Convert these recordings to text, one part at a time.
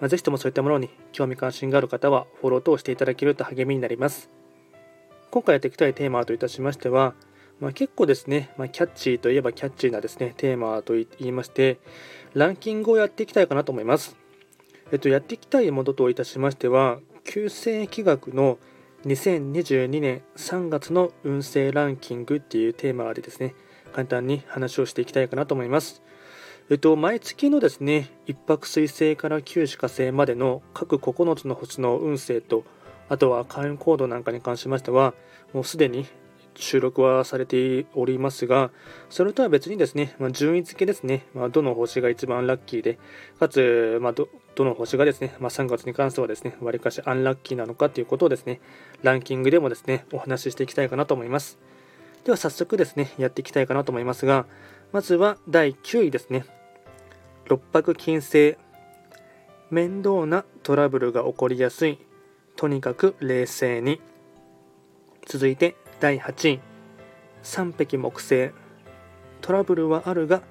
まあ、ぜひともそういったものに興味関心がある方はフォロー等していただけると励みになります今回やっていきたいテーマといたしましては、まあ、結構ですね、まあ、キャッチーといえばキャッチーなですねテーマと言いましてランキングをやっていきたいかなと思いますえっとやっていきたいものといたしましては旧世紀学の2022年3月の運勢ランキングっていうテーマでですね簡単に話をしていきたいかなと思います。えっと、毎月のですね、一泊水星から九死火星までの各9つの星の運勢と、あとは開運行動なんかに関しましては、もうすでに収録はされておりますが、それとは別にですね、まあ、順位付けですね、まあ、どの星が一番ラッキーで、かつ、まあ、どどの星がですね、まあ、3月に関してはですね、わりかしアンラッキーなのかということをですね、ランキングでもですね、お話ししていきたいかなと思います。では早速ですね、やっていきたいかなと思いますが、まずは第9位ですね。六白金星。面倒なトラブルが起こりやすい。とにかく冷静に。続いて第8位。三匹木星。トラブルはあるが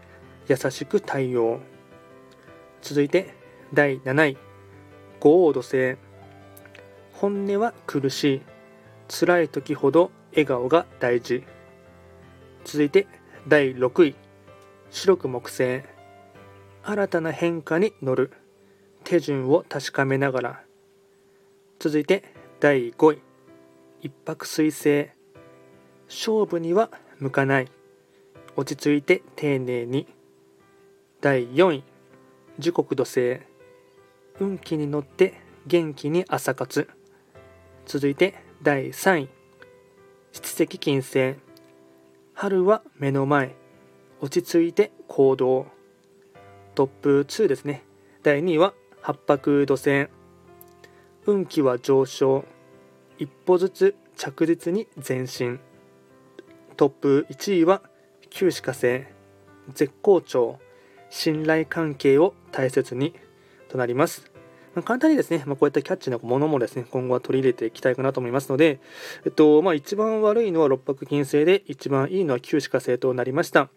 優しく対応。続いて第7位。五黄土星。本音は苦しい。辛い時ほど笑顔が大事。続いて第6位白く木星新たな変化に乗る。手順を確かめながら。続いて第5位。一泊水星。勝負には向かない。落ち着いて丁寧に。第4位。時刻土星。運気に乗って元気に朝活。続いて第3位。七石金星。春は目の前。落ち着いて行動。トップ2ですね。第2位は八白土星。運気は上昇。一歩ずつ着実に前進。トップ1位は九死火星。絶好調。信頼関係を大切にとなります。ま簡単にですね、まあ、こういったキャッチなものもですね、今後は取り入れていきたいかなと思いますので、えっと、まあ、一番悪いのは六白金星で、一番いいのは九死火星となりました。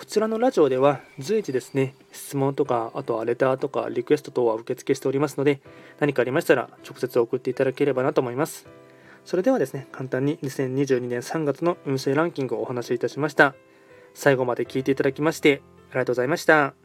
こちらのラジオでは随時ですね、質問とか、あとはレターとかリクエスト等は受付しておりますので、何かありましたら直接送っていただければなと思います。それではですね、簡単に2022年3月の運勢ランキングをお話しいたしました。最後まで聞いていただきまして、ありがとうございました。